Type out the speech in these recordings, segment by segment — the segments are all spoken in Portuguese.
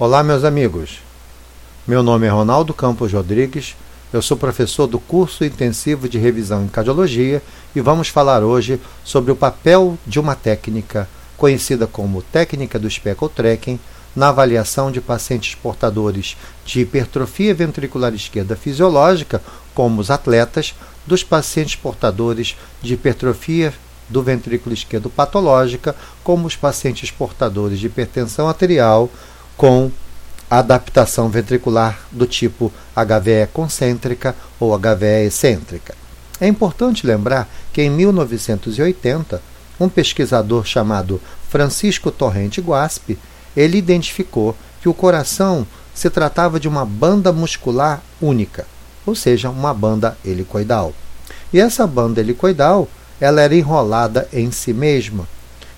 Olá, meus amigos. Meu nome é Ronaldo Campos Rodrigues, eu sou professor do curso intensivo de revisão em cardiologia e vamos falar hoje sobre o papel de uma técnica conhecida como técnica do speckle tracking na avaliação de pacientes portadores de hipertrofia ventricular esquerda fisiológica, como os atletas, dos pacientes portadores de hipertrofia do ventrículo esquerdo patológica, como os pacientes portadores de hipertensão arterial, com adaptação ventricular do tipo HVE concêntrica ou HVE excêntrica. É importante lembrar que em 1980, um pesquisador chamado Francisco Torrente Guaspi, ele identificou que o coração se tratava de uma banda muscular única, ou seja, uma banda helicoidal. E essa banda helicoidal, ela era enrolada em si mesma,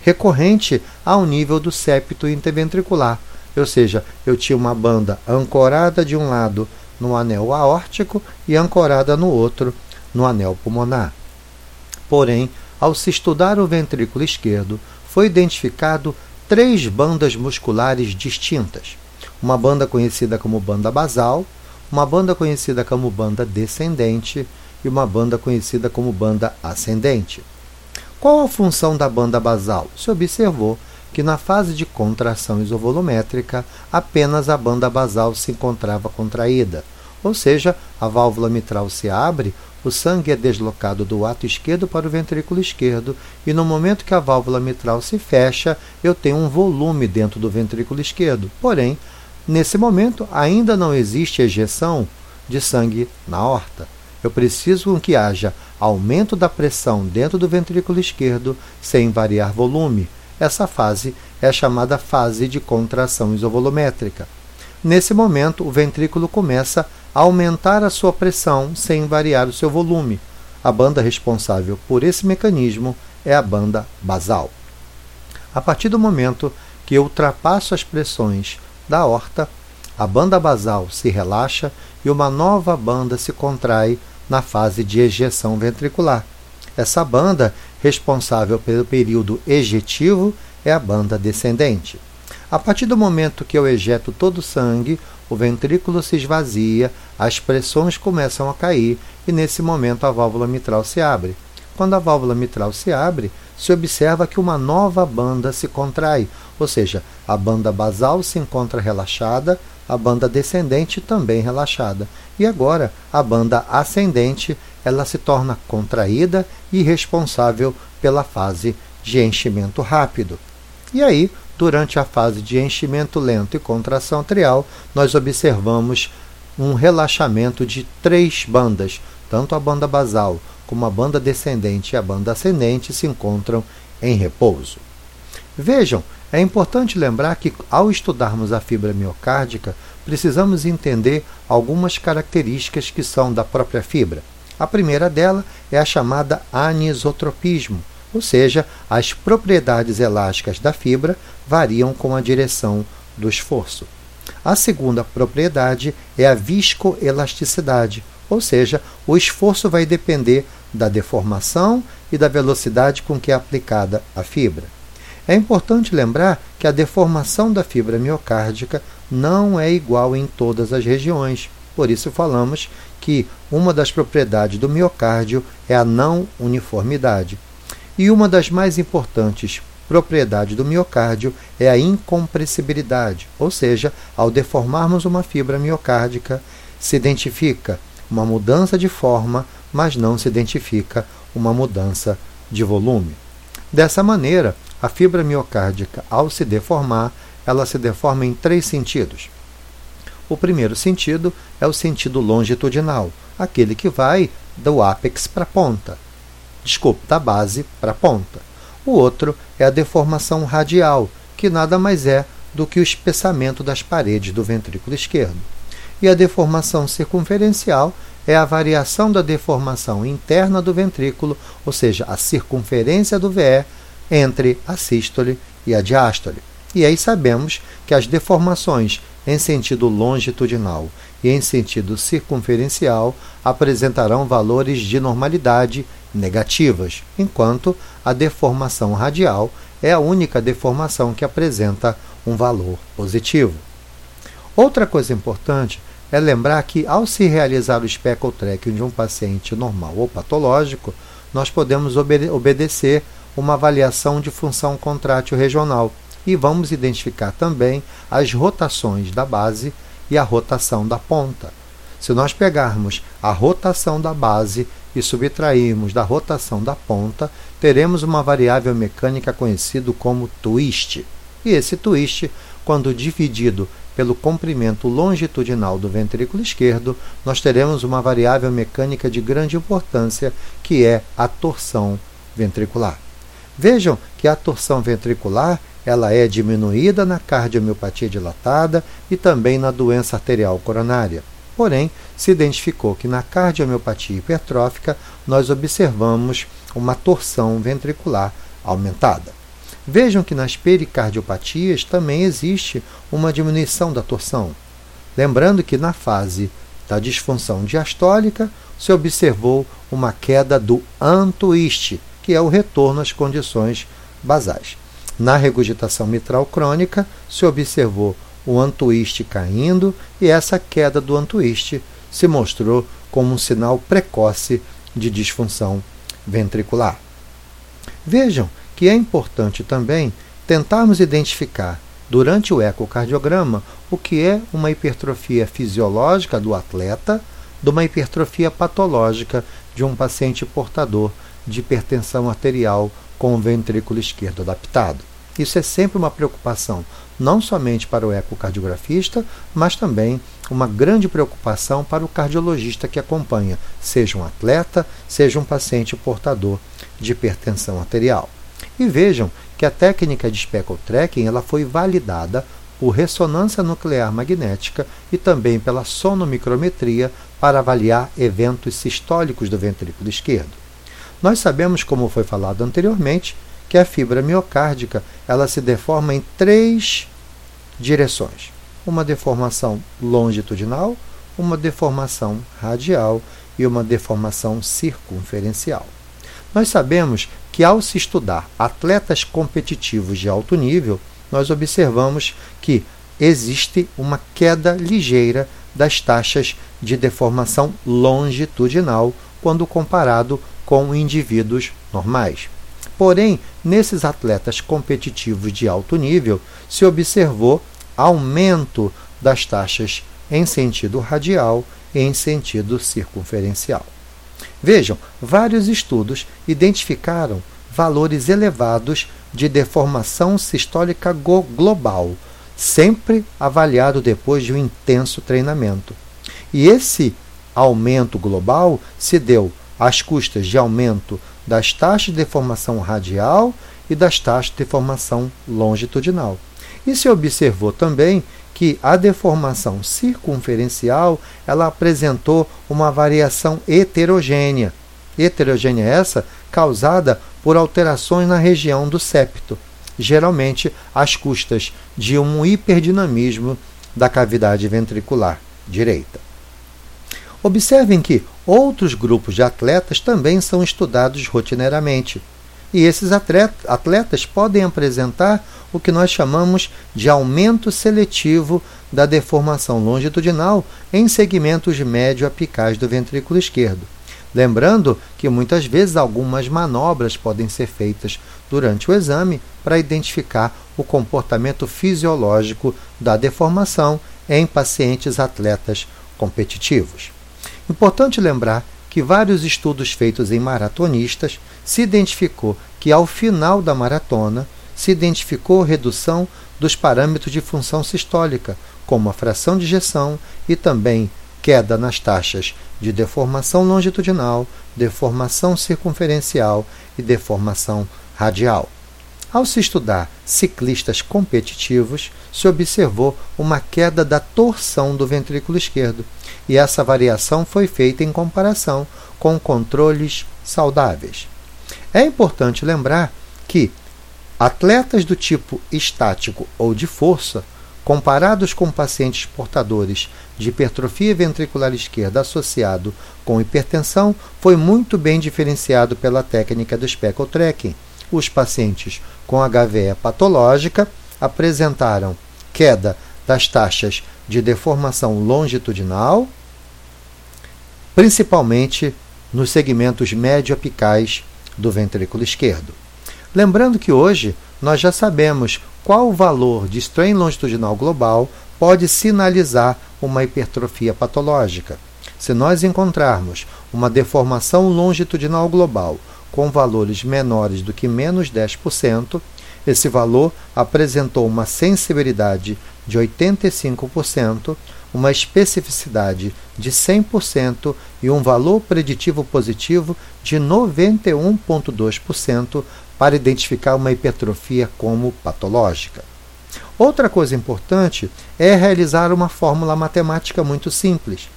recorrente ao nível do septo interventricular, ou seja, eu tinha uma banda ancorada de um lado no anel aórtico e ancorada no outro no anel pulmonar. Porém, ao se estudar o ventrículo esquerdo, foi identificado três bandas musculares distintas. Uma banda conhecida como banda basal, uma banda conhecida como banda descendente e uma banda conhecida como banda ascendente. Qual a função da banda basal? Se observou que na fase de contração isovolumétrica apenas a banda basal se encontrava contraída, ou seja, a válvula mitral se abre, o sangue é deslocado do ato esquerdo para o ventrículo esquerdo, e no momento que a válvula mitral se fecha, eu tenho um volume dentro do ventrículo esquerdo. Porém, nesse momento ainda não existe ejeção de sangue na horta. Eu preciso que haja aumento da pressão dentro do ventrículo esquerdo sem variar volume essa fase é chamada fase de contração isovolumétrica. Nesse momento, o ventrículo começa a aumentar a sua pressão sem variar o seu volume. A banda responsável por esse mecanismo é a banda basal. A partir do momento que eu ultrapasso as pressões da horta, a banda basal se relaxa e uma nova banda se contrai na fase de ejeção ventricular. Essa banda, responsável pelo período ejetivo, é a banda descendente. A partir do momento que eu ejeto todo o sangue, o ventrículo se esvazia, as pressões começam a cair e nesse momento a válvula mitral se abre. Quando a válvula mitral se abre, se observa que uma nova banda se contrai, ou seja, a banda basal se encontra relaxada, a banda descendente também relaxada. E agora a banda ascendente, ela se torna contraída e responsável pela fase de enchimento rápido. E aí, durante a fase de enchimento lento e contração atrial, nós observamos um relaxamento de três bandas, tanto a banda basal como a banda descendente e a banda ascendente se encontram em repouso. Vejam, é importante lembrar que, ao estudarmos a fibra miocárdica, precisamos entender algumas características que são da própria fibra. A primeira dela é a chamada anisotropismo, ou seja, as propriedades elásticas da fibra variam com a direção do esforço. A segunda propriedade é a viscoelasticidade, ou seja, o esforço vai depender da deformação e da velocidade com que é aplicada a fibra. É importante lembrar que a deformação da fibra miocárdica não é igual em todas as regiões. Por isso falamos que uma das propriedades do miocárdio é a não uniformidade. E uma das mais importantes propriedades do miocárdio é a incompressibilidade, ou seja, ao deformarmos uma fibra miocárdica, se identifica uma mudança de forma, mas não se identifica uma mudança de volume. Dessa maneira, a fibra miocárdica, ao se deformar, ela se deforma em três sentidos. O primeiro sentido é o sentido longitudinal, aquele que vai do ápex para a ponta. Desculpe, da base para a ponta. O outro é a deformação radial, que nada mais é do que o espessamento das paredes do ventrículo esquerdo. E a deformação circunferencial é a variação da deformação interna do ventrículo, ou seja, a circunferência do VE entre a sístole e a diástole. E aí sabemos que as deformações em sentido longitudinal e em sentido circunferencial apresentarão valores de normalidade negativas, enquanto a deformação radial é a única deformação que apresenta um valor positivo. Outra coisa importante é lembrar que, ao se realizar o speckle tracking de um paciente normal ou patológico, nós podemos obede obedecer uma avaliação de função contrátil regional e vamos identificar também as rotações da base e a rotação da ponta. Se nós pegarmos a rotação da base e subtrairmos da rotação da ponta, teremos uma variável mecânica conhecida como twist. E esse twist, quando dividido pelo comprimento longitudinal do ventrículo esquerdo, nós teremos uma variável mecânica de grande importância, que é a torção ventricular. Vejam que a torção ventricular ela é diminuída na cardiomiopatia dilatada e também na doença arterial coronária. Porém, se identificou que na cardiomiopatia hipertrófica nós observamos uma torção ventricular aumentada. Vejam que nas pericardiopatias também existe uma diminuição da torção. Lembrando que na fase da disfunção diastólica se observou uma queda do antwist, que é o retorno às condições basais. Na regurgitação mitral crônica se observou o antwist caindo e essa queda do antwist se mostrou como um sinal precoce de disfunção ventricular. Vejam que é importante também tentarmos identificar durante o ecocardiograma o que é uma hipertrofia fisiológica do atleta de uma hipertrofia patológica de um paciente portador de hipertensão arterial com o ventrículo esquerdo adaptado. Isso é sempre uma preocupação, não somente para o ecocardiografista, mas também uma grande preocupação para o cardiologista que acompanha, seja um atleta, seja um paciente portador de hipertensão arterial. E vejam que a técnica de speckle tracking ela foi validada por ressonância nuclear magnética e também pela sonomicrometria para avaliar eventos sistólicos do ventrículo esquerdo. Nós sabemos, como foi falado anteriormente, que a fibra miocárdica ela se deforma em três direções: uma deformação longitudinal, uma deformação radial e uma deformação circunferencial. Nós sabemos que, ao se estudar atletas competitivos de alto nível, nós observamos que existe uma queda ligeira das taxas de deformação longitudinal quando comparado com indivíduos normais. Porém, nesses atletas competitivos de alto nível, se observou aumento das taxas em sentido radial e em sentido circunferencial. Vejam, vários estudos identificaram valores elevados de deformação sistólica global, sempre avaliado depois de um intenso treinamento. E esse aumento global se deu às custas de aumento das taxas de deformação radial e das taxas de deformação longitudinal. E se observou também que a deformação circunferencial ela apresentou uma variação heterogênea. Heterogênea essa causada por alterações na região do septo, geralmente às custas de um hiperdinamismo da cavidade ventricular direita. Observem que outros grupos de atletas também são estudados rotineiramente. E esses atletas podem apresentar o que nós chamamos de aumento seletivo da deformação longitudinal em segmentos médio apicais do ventrículo esquerdo. Lembrando que muitas vezes algumas manobras podem ser feitas durante o exame para identificar o comportamento fisiológico da deformação em pacientes atletas competitivos. Importante lembrar que vários estudos feitos em maratonistas se identificou que ao final da maratona se identificou redução dos parâmetros de função sistólica, como a fração de ejeção e também queda nas taxas de deformação longitudinal, deformação circunferencial e deformação radial. Ao se estudar ciclistas competitivos, se observou uma queda da torção do ventrículo esquerdo, e essa variação foi feita em comparação com controles saudáveis. É importante lembrar que atletas do tipo estático ou de força, comparados com pacientes portadores de hipertrofia ventricular esquerda associado com hipertensão, foi muito bem diferenciado pela técnica do speckle tracking. Os pacientes com HVE patológica apresentaram queda das taxas de deformação longitudinal, principalmente nos segmentos médio-apicais do ventrículo esquerdo. Lembrando que hoje nós já sabemos qual o valor de strain longitudinal global pode sinalizar uma hipertrofia patológica. Se nós encontrarmos uma deformação longitudinal global com valores menores do que menos 10%, esse valor apresentou uma sensibilidade de 85%, uma especificidade de 100% e um valor preditivo positivo de 91,2% para identificar uma hipertrofia como patológica. Outra coisa importante é realizar uma fórmula matemática muito simples.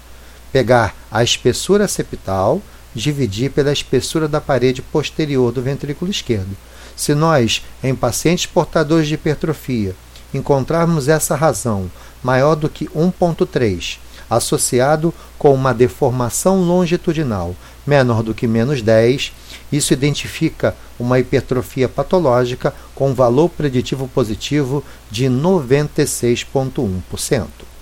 Pegar a espessura septal, dividir pela espessura da parede posterior do ventrículo esquerdo. Se nós, em pacientes portadores de hipertrofia, encontrarmos essa razão maior do que 1,3, associado com uma deformação longitudinal menor do que menos 10, isso identifica uma hipertrofia patológica com valor preditivo positivo de 96,1%.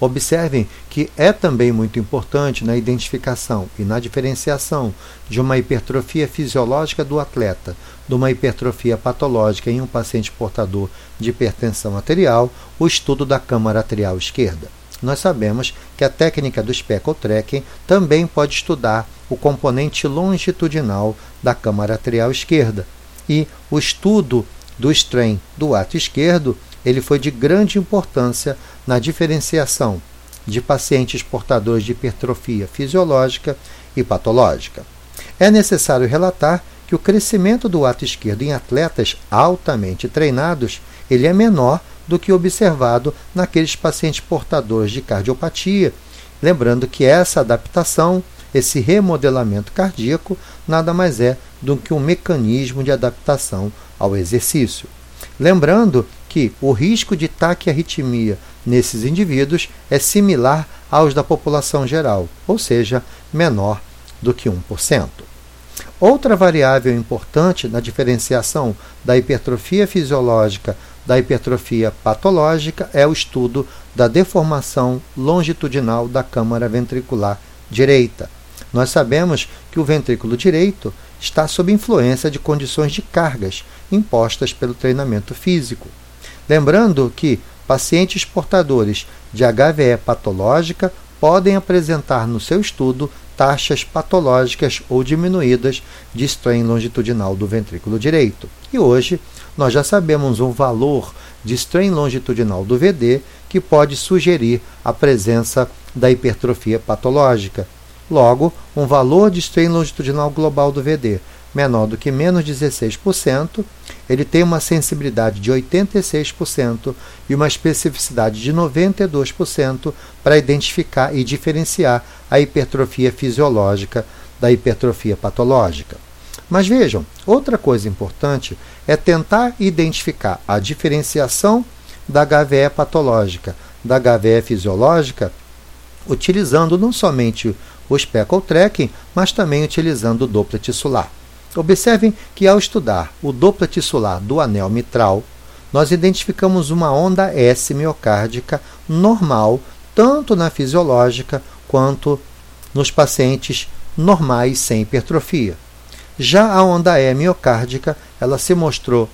Observem que é também muito importante na identificação e na diferenciação de uma hipertrofia fisiológica do atleta de uma hipertrofia patológica em um paciente portador de hipertensão arterial o estudo da câmara arterial esquerda. Nós sabemos que a técnica do speckle tracking também pode estudar o componente longitudinal da câmara arterial esquerda. E o estudo do strain do ato esquerdo ele foi de grande importância na diferenciação de pacientes portadores de hipertrofia fisiológica e patológica. É necessário relatar que o crescimento do ato esquerdo em atletas altamente treinados ele é menor do que observado naqueles pacientes portadores de cardiopatia, lembrando que essa adaptação, esse remodelamento cardíaco, nada mais é do que um mecanismo de adaptação ao exercício. Lembrando que o risco de taquiarritmia nesses indivíduos é similar aos da população geral, ou seja, menor do que 1%. Outra variável importante na diferenciação da hipertrofia fisiológica da hipertrofia patológica é o estudo da deformação longitudinal da câmara ventricular direita. Nós sabemos que o ventrículo direito está sob influência de condições de cargas impostas pelo treinamento físico. Lembrando que pacientes portadores de HVE patológica podem apresentar no seu estudo taxas patológicas ou diminuídas de strain longitudinal do ventrículo direito. E hoje nós já sabemos um valor de strain longitudinal do VD que pode sugerir a presença da hipertrofia patológica. Logo, um valor de strain longitudinal global do VD menor do que menos 16%, ele tem uma sensibilidade de 86% e uma especificidade de 92% para identificar e diferenciar a hipertrofia fisiológica da hipertrofia patológica. Mas vejam, outra coisa importante é tentar identificar a diferenciação da HVE patológica da HVE fisiológica utilizando não somente o speckle tracking, mas também utilizando o Doppler tissular. Observem que ao estudar o tissular do anel mitral, nós identificamos uma onda S miocárdica normal, tanto na fisiológica quanto nos pacientes normais sem hipertrofia. Já a onda E miocárdica, ela se mostrou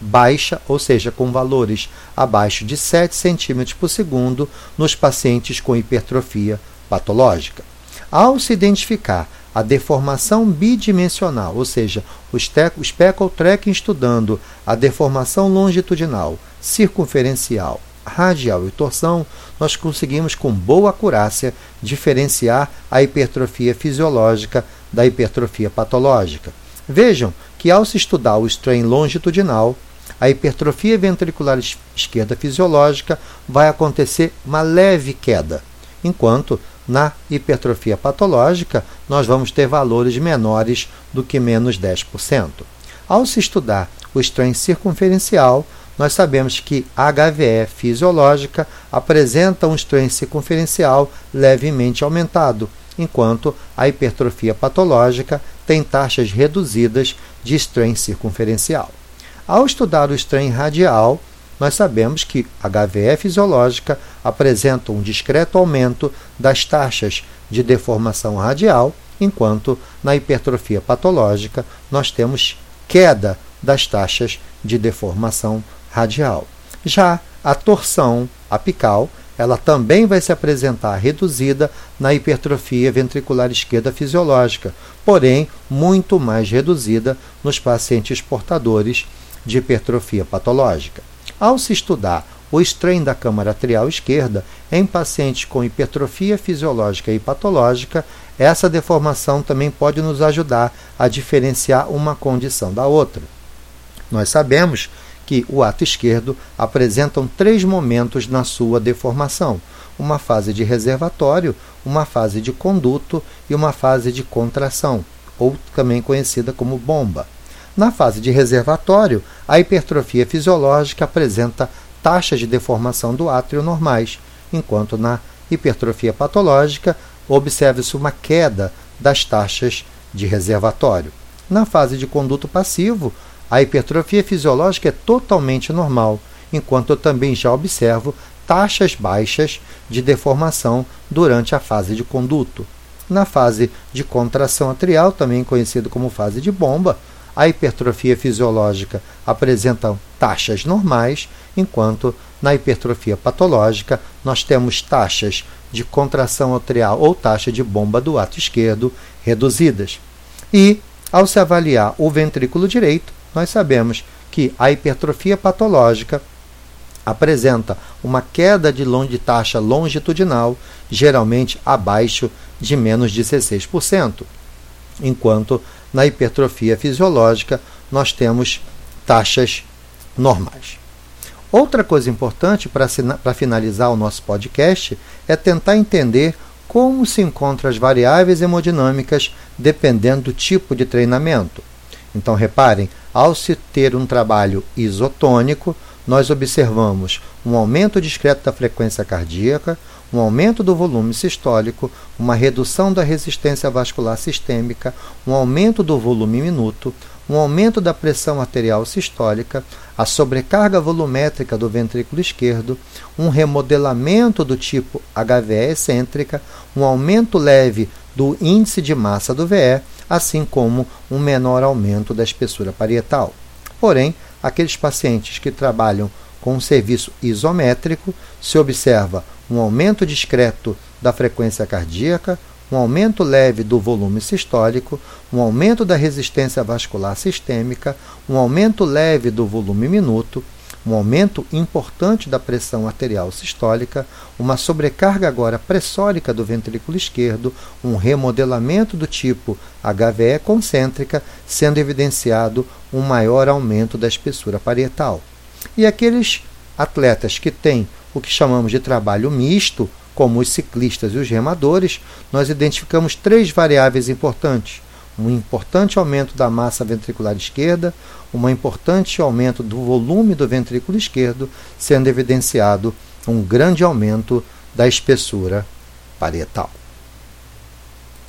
baixa, ou seja, com valores abaixo de 7 cm por segundo nos pacientes com hipertrofia patológica. Ao se identificar a deformação bidimensional, ou seja, o speckle tracking estudando a deformação longitudinal, circunferencial, radial e torção, nós conseguimos com boa acurácia diferenciar a hipertrofia fisiológica da hipertrofia patológica. Vejam que ao se estudar o strain longitudinal, a hipertrofia ventricular esquerda fisiológica vai acontecer uma leve queda, enquanto na hipertrofia patológica, nós vamos ter valores menores do que menos 10%. Ao se estudar o strain circunferencial, nós sabemos que a HVE fisiológica apresenta um strain circunferencial levemente aumentado, enquanto a hipertrofia patológica tem taxas reduzidas de strain circunferencial. Ao estudar o strain radial, nós sabemos que a HVE fisiológica apresenta um discreto aumento das taxas de deformação radial, enquanto na hipertrofia patológica nós temos queda das taxas de deformação radial. Já a torção apical, ela também vai se apresentar reduzida na hipertrofia ventricular esquerda fisiológica, porém muito mais reduzida nos pacientes portadores de hipertrofia patológica. Ao se estudar o strain da câmara atrial esquerda em pacientes com hipertrofia fisiológica e patológica, essa deformação também pode nos ajudar a diferenciar uma condição da outra. Nós sabemos que o ato esquerdo apresentam três momentos na sua deformação: uma fase de reservatório, uma fase de conduto e uma fase de contração, ou também conhecida como bomba. Na fase de reservatório, a hipertrofia fisiológica apresenta taxas de deformação do átrio normais, enquanto na hipertrofia patológica observa-se uma queda das taxas de reservatório. Na fase de conduto passivo, a hipertrofia fisiológica é totalmente normal, enquanto eu também já observo taxas baixas de deformação durante a fase de conduto. Na fase de contração atrial, também conhecido como fase de bomba, a hipertrofia fisiológica apresenta taxas normais, enquanto na hipertrofia patológica nós temos taxas de contração atrial ou taxa de bomba do ato esquerdo reduzidas. E, ao se avaliar o ventrículo direito, nós sabemos que a hipertrofia patológica apresenta uma queda de, de taxa longitudinal, geralmente abaixo de menos de 16%, enquanto na hipertrofia fisiológica nós temos taxas normais. Outra coisa importante para finalizar o nosso podcast é tentar entender como se encontram as variáveis hemodinâmicas dependendo do tipo de treinamento. Então, reparem, ao se ter um trabalho isotônico, nós observamos um aumento discreto da frequência cardíaca, um aumento do volume sistólico, uma redução da resistência vascular sistêmica, um aumento do volume minuto, um aumento da pressão arterial sistólica, a sobrecarga volumétrica do ventrículo esquerdo, um remodelamento do tipo HVE excêntrica, um aumento leve do índice de massa do VE, assim como um menor aumento da espessura parietal. Porém, aqueles pacientes que trabalham com um serviço isométrico, se observa um aumento discreto da frequência cardíaca, um aumento leve do volume sistólico, um aumento da resistência vascular sistêmica, um aumento leve do volume minuto, um aumento importante da pressão arterial sistólica, uma sobrecarga agora pressórica do ventrículo esquerdo, um remodelamento do tipo HVE concêntrica, sendo evidenciado um maior aumento da espessura parietal. E aqueles atletas que têm o que chamamos de trabalho misto, como os ciclistas e os remadores, nós identificamos três variáveis importantes: um importante aumento da massa ventricular esquerda, um importante aumento do volume do ventrículo esquerdo, sendo evidenciado um grande aumento da espessura parietal.